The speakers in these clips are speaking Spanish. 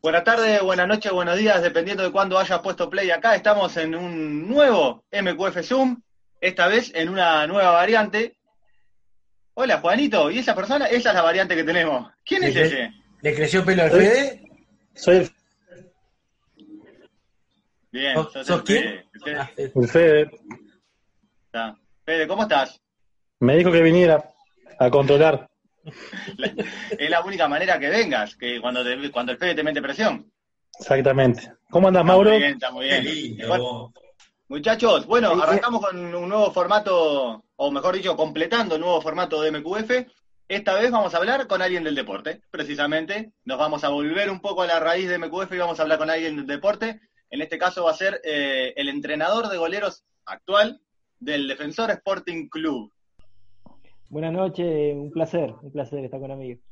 Buenas tardes, buenas noches, buenos días, dependiendo de cuándo hayas puesto play acá. Estamos en un nuevo MQF Zoom, esta vez en una nueva variante. Hola, Juanito, ¿y esa persona? Esa es la variante que tenemos. ¿Quién es ese? ¿Le creció pelo al Fede? Soy el, Bien, ¿Sos- sos sos el quién? Fede. El Fede. Ah, Fede. el Fede. Está. Fede, ¿cómo estás? Me dijo que viniera a controlar. La- es la única manera que vengas, que cuando, te- cuando el Fede te mete presión. Exactamente. ¿Cómo andas, Mauro? muy bien, está muy bien. lindo. Muchachos, bueno, arrancamos con un nuevo formato, o mejor dicho, completando el nuevo formato de MQF. Esta vez vamos a hablar con alguien del deporte, precisamente. Nos vamos a volver un poco a la raíz de MQF y vamos a hablar con alguien del deporte. En este caso va a ser eh, el entrenador de goleros actual del Defensor Sporting Club. Buenas noches, un placer, un placer estar con amigos.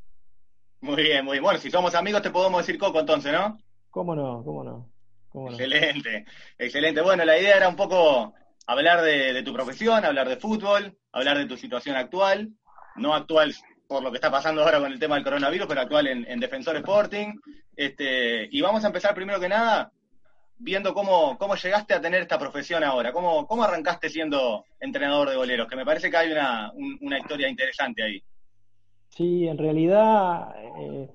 Muy bien, muy bien. Bueno, si somos amigos te podemos decir Coco entonces, ¿no? ¿Cómo no? ¿Cómo no? ¿Cómo no? Excelente, excelente. Bueno, la idea era un poco hablar de, de tu profesión, hablar de fútbol, hablar de tu situación actual, no actual por lo que está pasando ahora con el tema del coronavirus, pero actual en, en Defensor Sporting. Este, y vamos a empezar primero que nada viendo cómo, cómo llegaste a tener esta profesión ahora, cómo, cómo arrancaste siendo entrenador de goleros, que me parece que hay una, un- una historia interesante ahí. Sí, en realidad eh,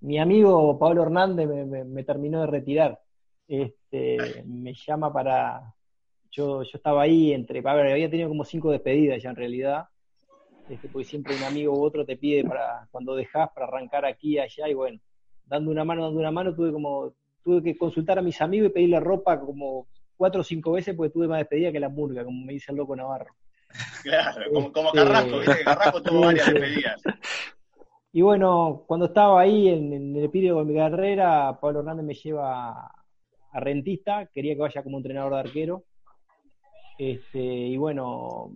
mi amigo Pablo Hernández me, terminó de retirar. Este, me llama para... Yo, yo estaba ahí entre... A había tenido como cinco despedidas ya en realidad, este, porque siempre un amigo u otro te pide para cuando dejas para arrancar aquí allá y bueno, dando una mano, dando una mano, tuve como tuve que consultar a mis amigos y pedirle ropa como cuatro o cinco veces porque tuve más despedida que la murga, como me dice el loco Navarro. Claro, como, como Este, Carrasco, ¿viste? Carrasco tuvo varias despedidas. Y bueno, cuando estaba ahí en, en el epílogo de mi carrera, Pablo Hernández me lleva a, a Rentista, quería que vaya como entrenador de arquero. Este, y bueno,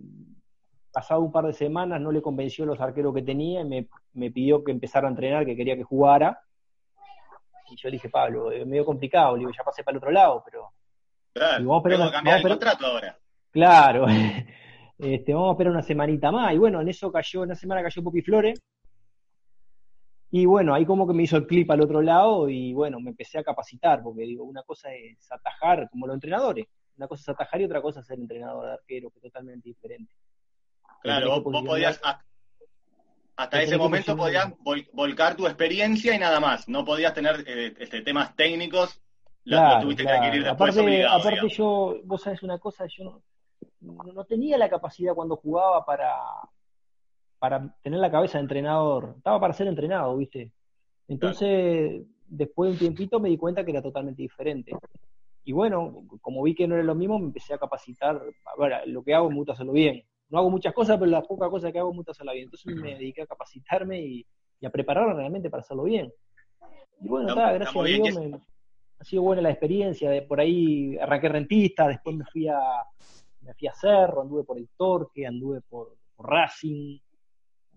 pasado un par de semanas no le convenció los arqueros que tenía y me, me pidió que empezara a entrenar, que quería que jugara. Y yo le dije, Pablo, es medio complicado, le digo, ya pasé para el otro lado, pero Claro, vamos a esperar cambiar el vamos esperar- contrato ahora. Claro, este, vamos a esperar una semanita más. Y bueno, en eso cayó, en una semana cayó Popi Flores. Y bueno, ahí como que me hizo el clip al otro lado y bueno, me empecé a capacitar, porque digo, una cosa es atajar como los entrenadores, una cosa es atajar y otra cosa es ser entrenador de arquero, que es totalmente diferente. Claro, vos, podías, hasta tenés ese momento podías vol- volcar tu experiencia y nada más. No podías tener eh, este, temas técnicos, lo, lo Claro, tuviste claro. que adquirir después Aparte, obligado. aparte digamos. yo, vos sabés una cosa, yo no, tenía la capacidad cuando jugaba para, para tener la cabeza de entrenador. Estaba para ser entrenado, ¿viste? Entonces, después de un tiempito me di cuenta que era totalmente diferente. Y bueno, como vi que no era lo mismo, me empecé a capacitar. A ver, lo que hago me gusta hacerlo bien. No hago muchas cosas, pero las pocas cosas que hago me gusta hacerlas bien. Entonces me dediqué a capacitarme y, y a prepararme realmente para hacerlo bien. Y bueno, Está- gracias a Dios me- ha sido buena la experiencia. De, por ahí arranqué rentista, después me fui a, me fui a Cerro, anduve por el Torque, anduve por, por Racing,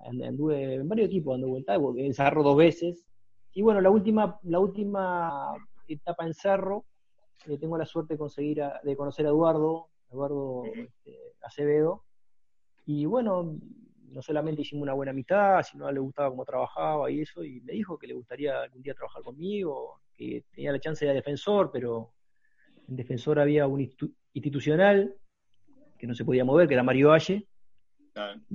and- anduve en varios equipos, anduve vuelta, en Cerro dos veces. Y bueno, la última, la última etapa en Cerro, eh, tengo la suerte de conseguir a- de conocer a Eduardo, Eduardo este, Acevedo. Y bueno, no solamente hicimos una buena amistad, sino le gustaba cómo trabajaba y eso, y me dijo que le gustaría algún día trabajar conmigo, que tenía la chance de defensor, pero en defensor había un institu- institucional que no se podía mover, que era Mario Valle.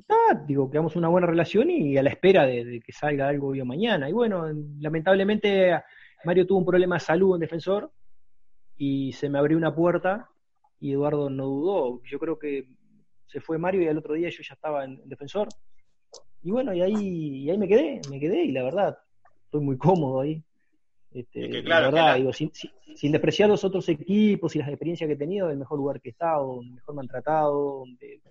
Ah, digo, creamos una buena relación y a la espera de, de que salga algo hoy o mañana. Y bueno, lamentablemente Mario tuvo un problema de salud en defensor y se me abrió una puerta y Eduardo no dudó. Yo creo que se fue Mario y al otro día yo ya estaba en, en defensor. Y bueno, y ahí, y ahí me quedé, me quedé y la verdad, estoy muy cómodo ahí. Este, Es que claro, la que verdad, la- digo, sin, sin- sin despreciar los otros equipos y las experiencias que he tenido, el mejor lugar que he estado, donde mejor me han tratado, donde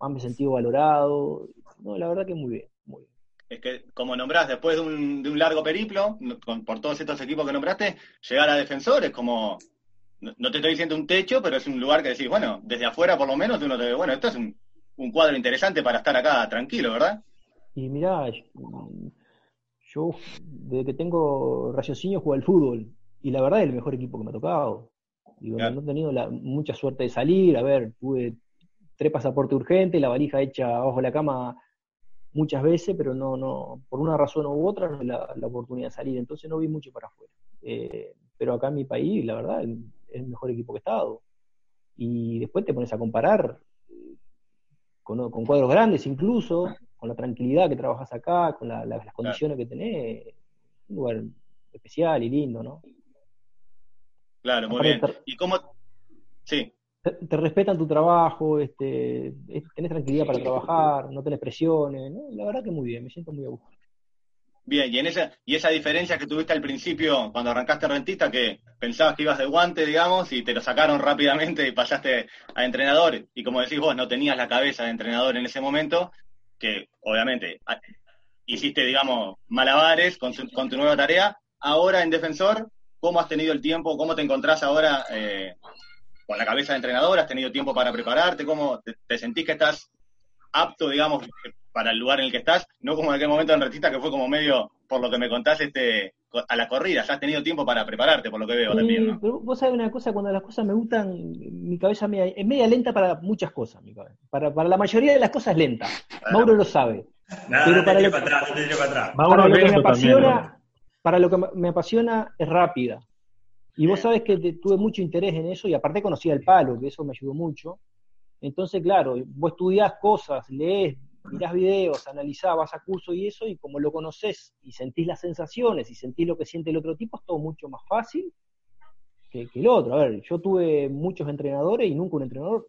más me he sentido valorado. No, la verdad que muy bien, muy bien. Es que, como nombrás, después de un, de un largo periplo, con- por todos estos equipos que nombraste, llegar a defensor es como, no, no te estoy diciendo un techo, pero es un lugar que decís, bueno, desde afuera por lo menos uno te ve, bueno, esto es un, un cuadro interesante para estar acá tranquilo, ¿verdad? Y mirá, yo desde que tengo raciocinio juego al fútbol y la verdad es el mejor equipo que me ha tocado. Digo, Claro. no he tenido la- mucha suerte de salir, a ver, tuve tres pasaportes urgentes, la valija hecha abajo de la cama muchas veces, pero no, no, por una razón u otra no la, la oportunidad de salir, entonces no vi mucho para afuera. Eh, pero acá en mi país, la verdad, es el mejor equipo que he estado. Y después te pones a comparar eh, con, con cuadros grandes incluso, con la tranquilidad que trabajas acá, con la- la- las condiciones que tenés, un lugar especial y lindo, ¿no? Claro, muy bien. ¿Y cómo? Sí, te, te respetan tu trabajo, este, es- tenés tranquilidad para trabajar, no tenés presiones, ¿no? La verdad que muy bien, me siento muy a gusto. Bien. Y en esa y esa diferencia que tuviste al principio cuando arrancaste rentista, que pensabas que ibas de guante, digamos, y te lo sacaron rápidamente y pasaste a entrenador. Y como decís vos, no tenías la cabeza de entrenador en ese momento, que obviamente a- hiciste, digamos, malabares con, su- con tu nueva tarea. Ahora en defensor, ¿cómo has tenido el tiempo? ¿Cómo te encontrás ahora eh, con la cabeza de entrenador? ¿Has tenido tiempo para prepararte? ¿Cómo te, te sentís que estás apto, digamos, para el lugar en el que estás? No como en aquel momento en Retista, que fue como medio, por lo que me contás, este, a la corrida. Ya has tenido tiempo para prepararte, por lo que veo también, ¿no? pero vos sabés una cosa, cuando las cosas me gustan, mi cabeza media- es media lenta para muchas cosas, mi cabeza. Para, para la mayoría de las cosas es lenta. Mauro lo sabe. Nada, Pero para lo- para atrás, no te tires para atrás. Mauro para lo que me también, apasiona, para lo que me- me apasiona es rápida. Y vos sabés que te- tuve mucho interés en eso y aparte conocía el palo, que eso me ayudó mucho. Entonces, claro, vos estudiás cosas, lees, mirás videos, analizás, vas a curso y eso, y como lo conoces y sentís las sensaciones y sentís lo que siente el otro tipo, es todo mucho más fácil que, que el otro. A ver, yo tuve muchos entrenadores y nunca un entrenador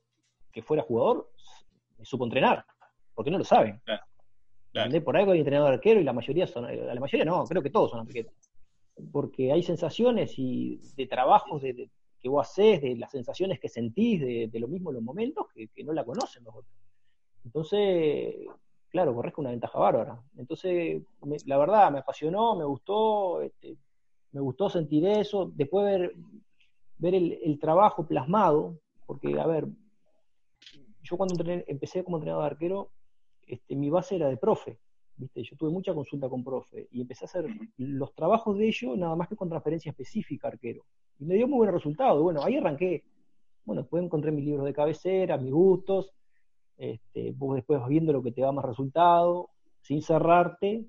que fuera jugador me supo entrenar, porque no lo saben. Claro. ¿Entendés? Por algo hay entrenador arquero y la mayoría son, la mayoría no, creo que todos son arqueros. Porque hay sensaciones y de trabajos de, de- que vos haces, de las sensaciones que sentís, de, de lo mismo en los momentos, que, que no la conocen los otros. Entonces, claro, corres con una ventaja bárbara. Entonces, me- la verdad, me apasionó, me gustó, este, me gustó sentir eso, después ver, ver el, trabajo plasmado, porque, a ver, yo cuando empecé como entrenador de arquero, este, mi base era de profe, ¿viste? Yo tuve mucha consulta con profe y empecé a hacer los trabajos de ellos nada más que con transferencia específica arquero. Y me dio muy buen resultado. Bueno, ahí arranqué. Bueno, después encontré mis libros de cabecera, mis gustos, este, vos después vas viendo lo que te da más resultado, sin cerrarte,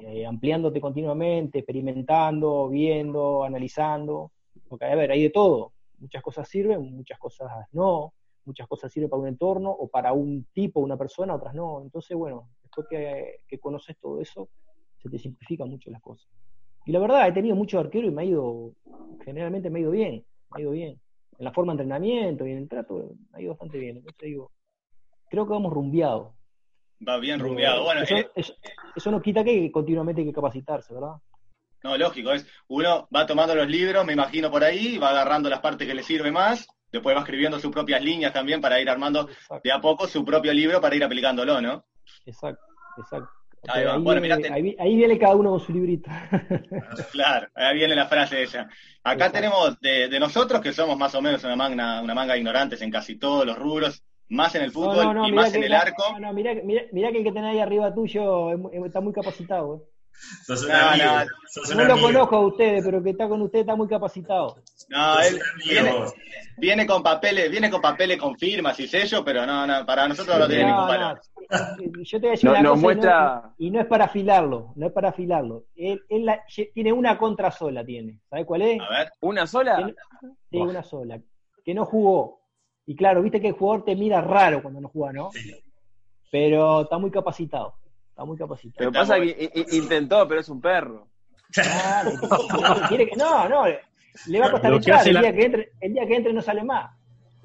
eh, ampliándote continuamente, experimentando, viendo, analizando. Porque, a ver, hay de todo. Muchas cosas sirven, muchas cosas no, muchas cosas sirven para un entorno o para un tipo, una persona, otras no. Entonces, bueno, después que, que conoces todo eso, se te simplifican mucho las cosas. Y la verdad, he tenido muchos arqueros y me ha ido, generalmente me ha ido bien, me ha ido bien. En la forma de entrenamiento y en el trato, me ha ido bastante bien. Entonces digo, creo que vamos rumbeado. Va bien rumbeado. Bueno, eso, eh, eso, eso no quita que continuamente hay que capacitarse, ¿verdad? No, lógico, es uno va tomando los libros, me imagino por ahí, va agarrando las partes que le sirve más, después va escribiendo sus propias líneas también para ir armando Exacto, de a poco su propio libro para ir aplicándolo, ¿no? exacto, exacto. Ahí Bueno, viene, ahí, ahí viene cada uno con su librito. Claro, ahí viene la frase esa. Acá Exacto. tenemos de, de nosotros que somos más o menos una manga, una manga ignorantes en casi todos los rubros, más en el fútbol No, no, no, y más que- en el arco. No, no, mirá, que- mirá, mirá que el que tenés ahí arriba tuyo está muy capacitado. ¿eh? Sos un No, amigo. no. Sos un No lo amigo. conozco a ustedes, pero que está con ustedes está muy capacitado. No, él viene, con papeles, viene con papeles con firmas y sellos, pero no, no, para nosotros no tiene No, ningún valor. eh, Yo te voy a decir No- una cosa y muestra- no, y no es para afilarlo, no es para afilarlo. Él, él la- tiene una contra sola, tiene. ¿Sabes cuál es? A ver, ¿Una sola? No- sí, una sola. Que no jugó. Y claro, viste que el jugador te mira raro cuando no juega, ¿no? Sí. Pero está muy capacitado. Está muy capacitado. Pero Está pasa que intentó, pero es un perro. Claro, quiere que- no, no, le va a costar Lo que entrar. El la- día, que entre, el día que entre no sale más.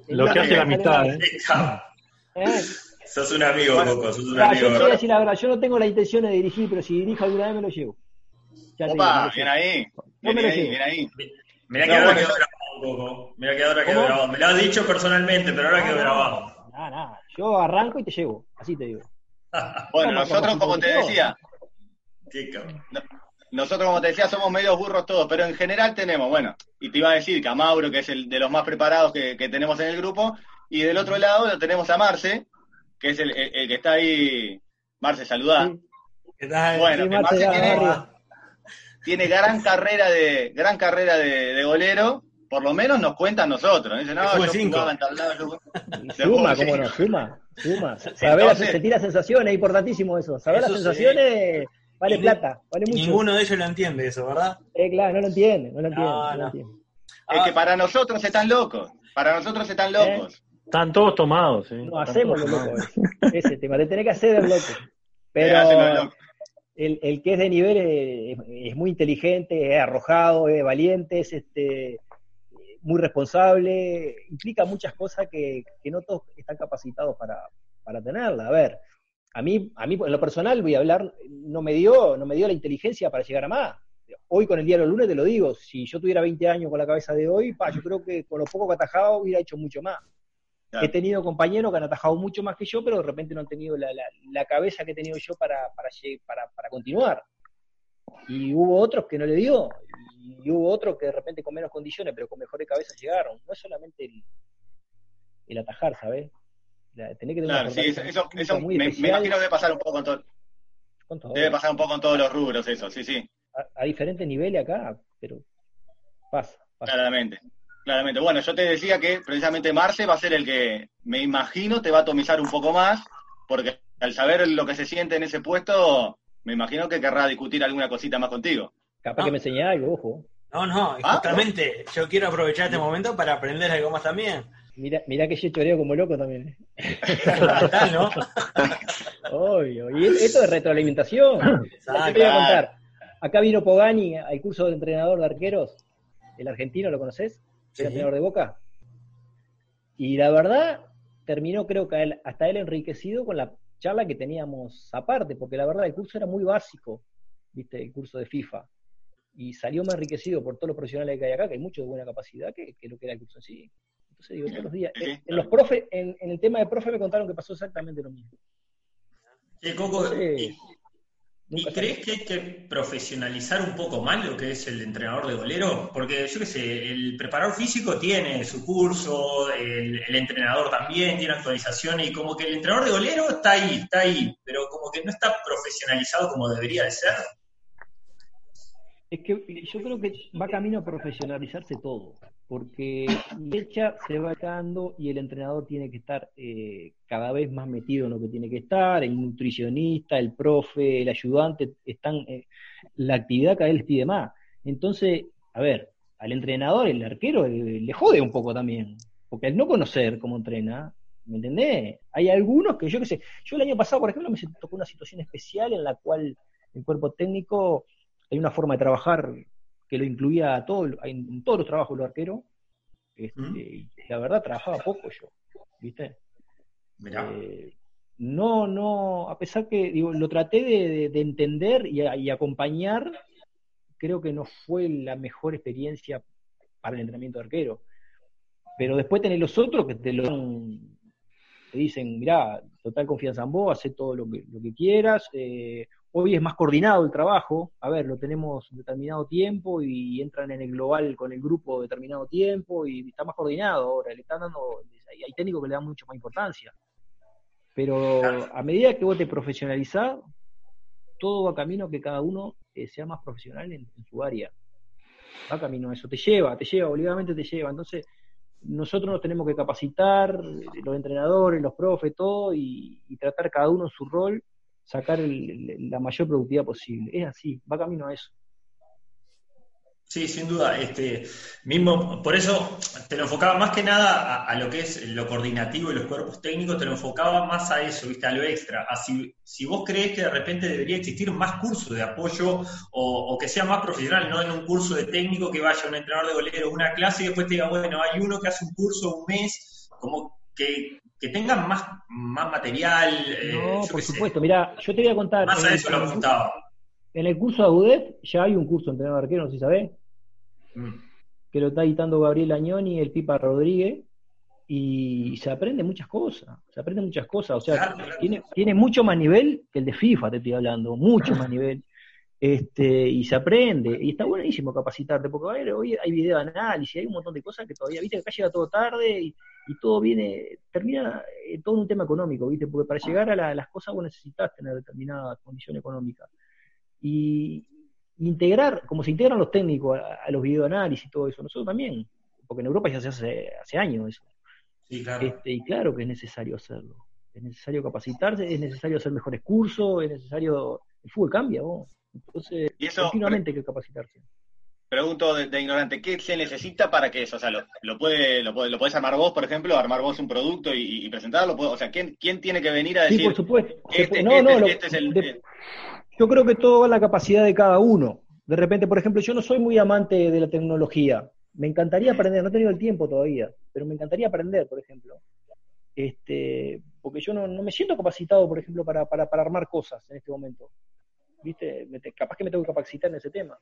El Lo que hace la mitad, ¿eh? ¿Eh? Sos un amigo, Coco, sos un amigo. yo te voy a ¿verdad? decir la verdad, yo no tengo la intención de dirigir, pero si dirijo alguna vez me lo llevo. Ya digo, me opa, lo bien llevo. ahí, No me bien lo ahí, llevo. bien ahí. Mirá No, que ahora bueno, Coco. Mirá que ahora quedó ¿Cómo? grabado. Me lo has dicho personalmente, pero ahora quedó grabado. Nada, nada. Yo arranco y te llevo, así te digo. Bueno, nosotros, como te decía, Qué cabrón. nosotros, como te decía, somos medios burros todos, pero en general tenemos, bueno, y te iba a decir que a Mauro, que es el de los más preparados que, que tenemos en el grupo, y del otro lado lo tenemos a Marce, que es el, el- el que está ahí. Marce, saludá. Sí. ¿Qué tal? Bueno, Sí, que Marce, tiene, tiene gran carrera de gran carrera de, de golero por lo menos nos cuentan nosotros. Dicen, no, yo cinco. jugaba en tal lado, yo- Suma, cómo sí. no, suma, suma. Saber las- Entonces- sentir las sensaciones, es importantísimo eso. Saber las Eso sí. sensaciones vale Y plata, vale mucho. ninguno de ellos lo entiende eso, ¿verdad? Eh, claro, no lo entiende, no lo entiende. No, no lo no. entiende. Es que para nosotros están locos. Para nosotros están locos. Están todos tomados, sí. No hacemos lo loco ese, ese tema, te tenés que hacer el loco. Eh, Pero el, el que es de nivel es, es muy inteligente, es arrojado, es valiente, es este muy responsable, implica muchas cosas que, que no todos están capacitados para, para tenerla. A ver, a mí, a mí en lo personal voy a hablar, no me dio, no me dio la inteligencia para llegar a más. Hoy con el diario lunes te lo digo, si yo tuviera 20 años con la cabeza de hoy, pa, yo creo que con lo poco que atajaba hubiera hecho mucho más. Claro. He tenido compañeros que han atajado mucho más que yo, pero de repente no han tenido la, la- la cabeza que he tenido yo para, para, para, para continuar. Y hubo otros que no le dio, y hubo otros que de repente con menos condiciones, pero con mejores cabezas llegaron. No es solamente el, el atajar, ¿sabes? La, tenés que tener Claro, una sí, eso, eso, muy me, imagino que debe pasar un poco con todo, debe pasar un poco con todos los rubros eso, sí, sí, a, a diferentes niveles acá, pero pasa, pasa. claramente. Claramente. Bueno, yo te decía que precisamente Marce va a ser el que me imagino te va a atomizar un poco más, porque al saber lo que se siente en ese puesto, me imagino que querrá discutir alguna cosita más contigo. Capaz No. que me enseñé algo, ojo. No, no, Ah, justamente yo quiero aprovechar este momento para aprender algo más también. Mira, mira que yo choreo como loco también. Total, ¿no? Obvio. Y es- esto es retroalimentación. Te voy a contar. Acá vino Pogani al curso de entrenador de arqueros, el argentino, ¿lo conoces? Sí. El entrenador de Boca. Y la verdad, terminó creo que él- hasta él enriquecido con la charla que teníamos aparte, porque la verdad el curso era muy básico, ¿viste? El curso de FIFA. Y salió más enriquecido por todos los profesionales que hay acá, que hay muchos de buena capacidad, que, que lo que era el curso en sí. Entonces digo, todos los días. Sí, En, los profe, en, en el tema de profe me contaron que pasó exactamente lo mismo. Che, Coco, Entonces, ¿y, crees que hay que profesionalizar un poco más lo que es el entrenador de golero? Porque yo qué sé, el preparador físico tiene su curso, el, el entrenador también tiene actualizaciones y como que el entrenador de golero está ahí, está ahí, pero como que no está profesionalizado como debería de ser. Es que yo creo que va camino a profesionalizarse todo, porque fecha se va dando y el entrenador tiene que estar eh, cada vez más metido en lo que tiene que estar, el nutricionista, el profe, el ayudante, están, eh, la actividad cada vez les pide más. Entonces, a ver, al entrenador, el arquero, eh, le jode un poco también, porque al no conocer cómo entrena, ¿me entendés? Hay algunos que yo qué sé, yo el año pasado, por ejemplo, me tocó una situación especial en la cual el cuerpo técnico hay una forma de trabajar que lo incluía a todo, en, en todos los trabajos los arqueros. Este, ¿Mm? y la verdad trabajaba poco yo, ¿viste? Mirá. Eh, no, no, a pesar que digo, lo traté de, de- de entender y, acompañar, creo que no fue la mejor experiencia para el entrenamiento de arquero. Pero después tenés los otros que te lo te dicen, mirá, total confianza en vos, haz todo lo que, lo que quieras. eh, hoy es más coordinado el trabajo, a ver, lo tenemos determinado tiempo y entran en el global con el grupo determinado tiempo y está más coordinado ahora, le están dando, hay, técnicos que le dan mucho más importancia. Pero a medida que vos te profesionalizás, todo va camino que cada uno eh, sea más profesional en, su área. Va camino a eso, te lleva, te lleva, obligadamente te lleva. Entonces, nosotros nos tenemos que capacitar, los entrenadores, los profes, todo, y, y tratar cada uno su rol, sacar el- la mayor productividad posible. Es así, va camino a eso. Sí, sin duda. Este, mismo, por eso te lo enfocaba más que nada a, lo que es lo coordinativo y los cuerpos técnicos, te lo enfocaba más a eso, ¿viste? a lo extra. Si vos crees que de repente debería existir más cursos de apoyo o, o que sea más profesional, no en un curso de técnico que vaya un entrenador de golero, una clase y después te diga, bueno, hay uno que hace un curso un mes, como que, que tengan más, más material. eh, No, por supuesto. Mira, yo te voy a contar. Más a el- eso lo el- apuntaba. En el curso de AUDEF ya hay un curso de entrenador de arquero, no sé si sabés, Mm. que lo está editando Gabriel Añoni y el Pipa Rodríguez, y se aprende muchas cosas, se aprende muchas cosas, o sea, Claro, claro. tiene, tiene mucho más nivel que el de FIFA, te estoy hablando, mucho más nivel, este, y se aprende, y está buenísimo capacitarte, porque a ver, hoy hay video de análisis, hay un montón de cosas que todavía, viste, que acá llega todo tarde, y, y todo viene, termina eh, todo en un tema económico, viste, porque para llegar a la- las cosas vos necesitas tener determinada condición económica. Y integrar, como se integran los técnicos a, a los videoanálisis y todo eso, nosotros también porque en Europa ya se hace hace años eso. Sí, claro. Este, y claro que es necesario hacerlo. Es necesario capacitarse, es necesario hacer mejores cursos, es necesario. El fútbol cambia, vos. Entonces, Y eso- continuamente hay que capacitarse. Pregunto de, de ignorante, ¿qué se necesita para que eso? O sea, ¿lo, lo puede, lo, puede- lo podés armar vos, por ejemplo, armar vos un producto y, y presentarlo? ¿Puedo- O sea, ¿quién, ¿quién tiene que venir a Sí, decir, por supuesto. Este, no, este- no, lo- este es el... de- yo creo que todo va en la capacidad de cada uno. De repente, por ejemplo, yo no soy muy amante de la tecnología. Me encantaría aprender, no he tenido el tiempo todavía, pero me encantaría aprender, por ejemplo. Este, porque yo no, no me siento capacitado, por ejemplo, para, para, para armar cosas en este momento. ¿Viste? Me te- capaz que me tengo que capacitar en ese tema.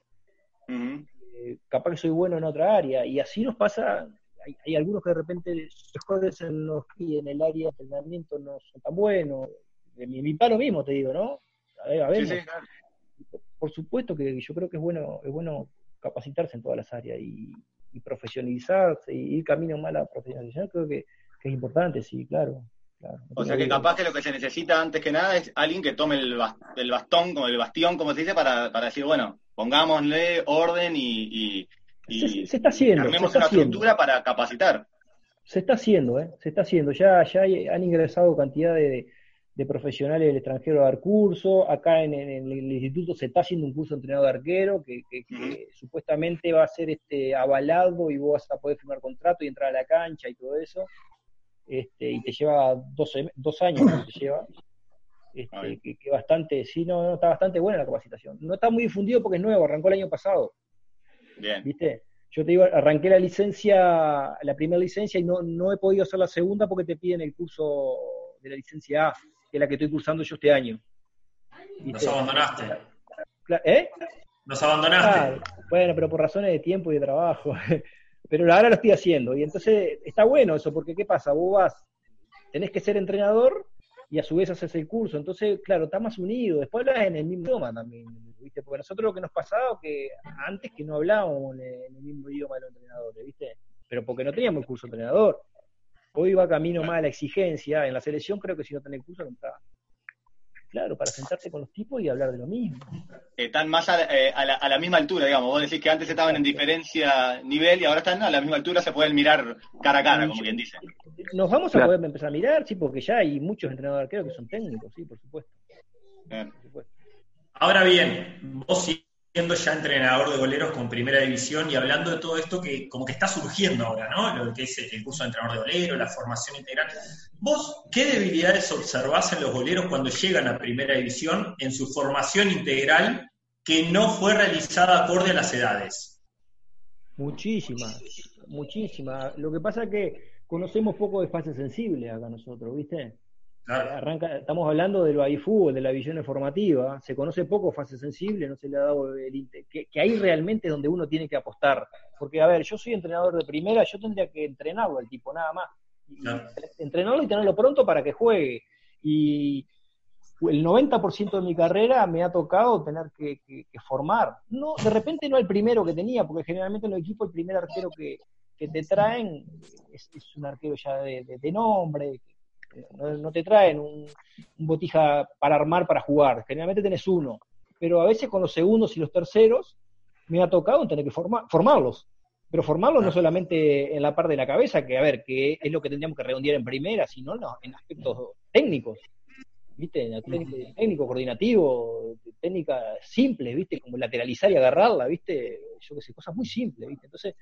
Ujú. Eh, capaz que soy bueno en otra área. Y así nos pasa, hay, hay algunos que de repente mejores en, los, y en el área de entrenamiento no son tan buenos. De mi, mi palo mismo, te digo, ¿no? A ver, a ver, Sí, sí, claro. por supuesto que yo creo que es bueno, es bueno capacitarse en todas las áreas y, y profesionalizarse y ir camino mal a la profesionalización, creo que, que es importante, sí, claro. claro. No O sea que capaz que lo que se necesita antes que nada es alguien que tome el, bas- el bastón, como el bastión, como se dice, para, para decir, bueno, pongámosle orden y, y, y Se, se está haciendo, se está una haciendo. estructura para capacitar. Se está haciendo, ¿eh? Se está haciendo. Ya, ya han ingresado cantidad de, de profesionales del extranjero a dar curso. Acá en, en el instituto se está haciendo un curso de entrenador de arquero que, que- supuestamente va a ser este avalado y vos vas a poder firmar contrato y entrar a la cancha y todo eso. Este, y te lleva dos, sem- dos años te lleva. Este, que, que bastante, sí, no, no, está bastante buena la capacitación. No está muy difundido porque es nuevo, arrancó el año pasado. Bien. ¿viste? Yo te digo, arranqué la licencia, la primera licencia y no, no he podido hacer la segunda porque te piden el curso de la licencia A, que es la que estoy cursando yo este año. Nos abandonaste. ¿Eh? Nos abandonaste. Ah, bueno, pero por razones de tiempo y de trabajo. pero ahora lo estoy haciendo. Y entonces está bueno eso, porque ¿qué pasa? Vos vas, tenés que ser entrenador y a su vez haces el curso. Entonces, claro, está más unido. Después hablas en el mismo idioma también, ¿viste? Porque nosotros lo que nos pasaba que antes que no hablábamos en el mismo idioma de los entrenadores, ¿viste? Pero porque no teníamos el curso de entrenador. Hoy va camino más a la exigencia. En la selección creo que si no tenés el curso no está. Claro, para sentarte con los tipos y hablar de lo mismo. Están más a, eh, a la, a la misma altura, digamos. Vos decís que antes estaban en diferencia nivel y ahora están a la misma altura, se pueden mirar cara a cara, como quien dice. Nos vamos Claro. a poder empezar a mirar, sí, porque ya hay muchos entrenadores arqueros que son técnicos, sí, por supuesto. Bien. por supuesto. Ahora bien, vos siendo ya entrenador de goleros con primera división y hablando de todo esto que como que está surgiendo ahora, ¿no? Lo que es el curso de entrenador de golero, la formación integral. ¿Vos qué debilidades observás en los goleros cuando llegan a primera división en su formación integral que no fue realizada acorde a las edades? Muchísimas, muchísimas. Lo que pasa es que conocemos poco de fases sensibles acá nosotros, ¿viste? Claro. Arranca, estamos hablando del baby fútbol, de la visión formativa, se conoce poco fase sensible, no se le ha dado el que, que ahí realmente es donde uno tiene que apostar. Porque, a ver, yo soy entrenador de primera, yo tendría que entrenarlo al tipo, nada más. Y-. Entrenarlo y tenerlo pronto para que juegue. Y el 90% de mi carrera me ha tocado tener que, que- que formar. No, de repente no el primero que tenía, porque generalmente en los equipos el primer arquero que, que te traen es, es un arquero ya de, de- de nombre, no, no te traen un, un botija para armar para jugar, generalmente tenés uno, pero a veces con los segundos y los terceros me ha tocado tener que formar, formarlos, pero formarlos no solamente en la parte de la cabeza, que a ver, que es lo que tendríamos que redondear en primera, sino no, en aspectos técnicos, ¿viste? En técnico, técnico coordinativo, técnica simple, ¿viste? Como lateralizar y agarrarla, ¿viste? Yo qué sé, cosas muy simples, ¿viste? Entonces,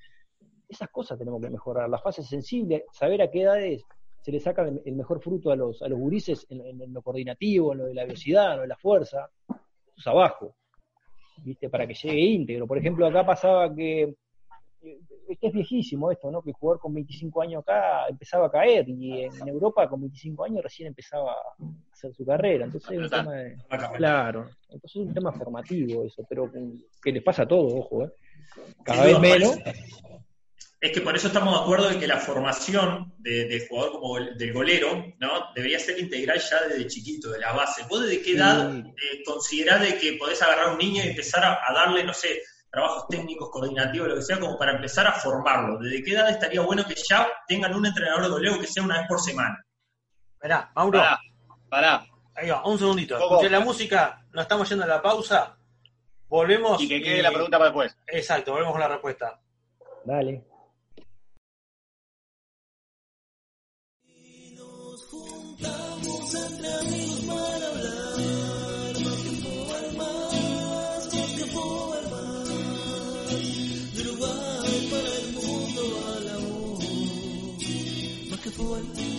esas cosas tenemos que mejorar. Las fases sensibles, saber a qué edades se le saca el mejor fruto a los, a los gurises en, en- en lo coordinativo, en lo de la velocidad, en lo de la fuerza. Eso es abajo, ¿viste? Para que llegue íntegro. Por ejemplo, acá pasaba que eh, es viejísimo esto, ¿no? Que el jugador con 25 años acá empezaba a caer y en Europa con 25 años recién empezaba a hacer su carrera. Entonces es un tema de, claro, entonces es un tema formativo eso, pero que les pasa a todos, ojo, ¿eh? Cada vez menos. Es que por eso estamos de acuerdo de que la formación de, de jugador como del golero, ¿no? Debería ser integral ya desde chiquito, de la base. ¿Vos desde qué edad Sí. eh, considerás de que podés agarrar a un niño y empezar a, a darle, no sé, trabajos técnicos, coordinativos, lo que sea, como para empezar a formarlo? ¿Desde qué edad estaría bueno que ya tengan un entrenador de goleo que sea una vez por semana? Esperá, Mauro, Pará, pará. ahí va, un segundito. Escuché la música, nos estamos yendo a la pausa. Volvemos. Y que quede la pregunta para después. Exacto, volvemos con la respuesta. Dale. buồn